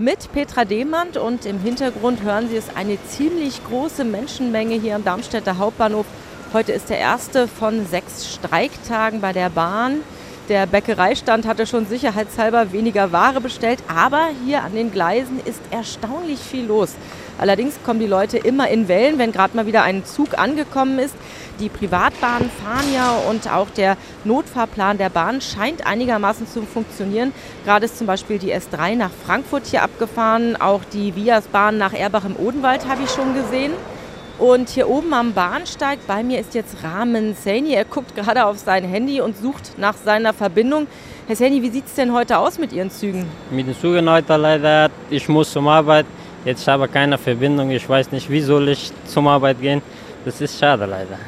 mit Petra Demand und im Hintergrund hören Sie es eine ziemlich große Menschenmenge hier am Darmstädter Hauptbahnhof. Heute ist der erste von sechs Streiktagen bei der Bahn. Der Bäckereistand hatte schon sicherheitshalber weniger Ware bestellt, aber hier an den Gleisen ist erstaunlich viel los. Allerdings kommen die Leute immer in Wellen, wenn gerade mal wieder ein Zug angekommen ist. Die Privatbahnen fahren ja und auch der Notfahrplan der Bahn scheint einigermaßen zu funktionieren. Gerade ist zum Beispiel die S3 nach Frankfurt hier abgefahren, auch die Vias-Bahn nach Erbach im Odenwald habe ich schon gesehen. Und hier oben am Bahnsteig bei mir ist jetzt Rahmen Saini. Er guckt gerade auf sein Handy und sucht nach seiner Verbindung. Herr Saini, wie sieht es denn heute aus mit Ihren Zügen? Mit den Zügen heute leider, ich muss zum Arbeit. Jetzt habe ich keine Verbindung. Ich weiß nicht, wie soll ich zum Arbeit gehen. Das ist schade leider.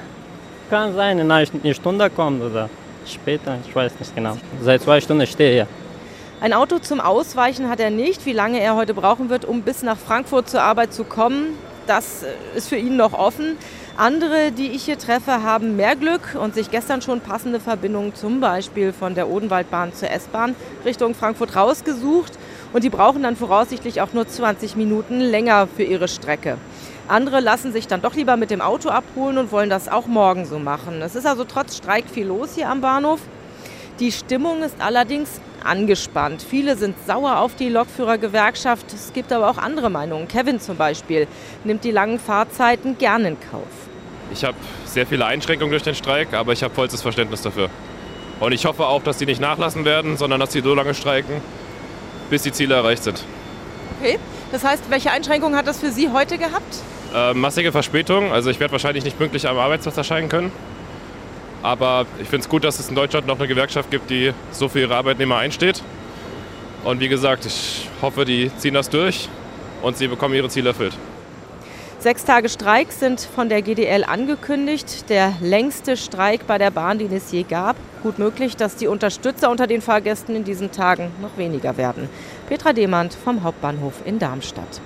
Kann sein, in einer Stunde kommt oder später, ich weiß nicht genau. Seit zwei Stunden stehe ich hier. Ein Auto zum Ausweichen hat er nicht. Wie lange er heute brauchen wird, um bis nach Frankfurt zur Arbeit zu kommen, das ist für ihn noch offen. Andere, die ich hier treffe, haben mehr Glück und sich gestern schon passende Verbindungen zum Beispiel von der Odenwaldbahn zur S-Bahn Richtung Frankfurt rausgesucht. Und die brauchen dann voraussichtlich auch nur 20 Minuten länger für ihre Strecke. Andere lassen sich dann doch lieber mit dem Auto abholen und wollen das auch morgen so machen. Es ist also trotz Streik viel los hier am Bahnhof. Die Stimmung ist allerdings angespannt. Viele sind sauer auf die Lokführergewerkschaft. Es gibt aber auch andere Meinungen. Kevin zum Beispiel nimmt die langen Fahrzeiten gern in Kauf. Ich habe sehr viele Einschränkungen durch den Streik, aber ich habe vollstes Verständnis dafür. Und ich hoffe auch, dass die nicht nachlassen werden, sondern dass sie so lange streiken, bis die Ziele erreicht sind. Okay, das heißt, welche Einschränkungen hat das für Sie heute gehabt? Äh, massige Verspätung, also ich werde wahrscheinlich nicht pünktlich am Arbeitsplatz erscheinen können. Aber ich finde es gut, dass es in Deutschland noch eine Gewerkschaft gibt, die so für ihre Arbeitnehmer einsteht. Und wie gesagt, ich hoffe, die ziehen das durch und sie bekommen ihre Ziele erfüllt. Sechs Tage Streik sind von der GDL angekündigt. Der längste Streik bei der Bahn, den es je gab. Gut möglich, dass die Unterstützer unter den Fahrgästen in diesen Tagen noch weniger werden. Petra Demand vom Hauptbahnhof in Darmstadt.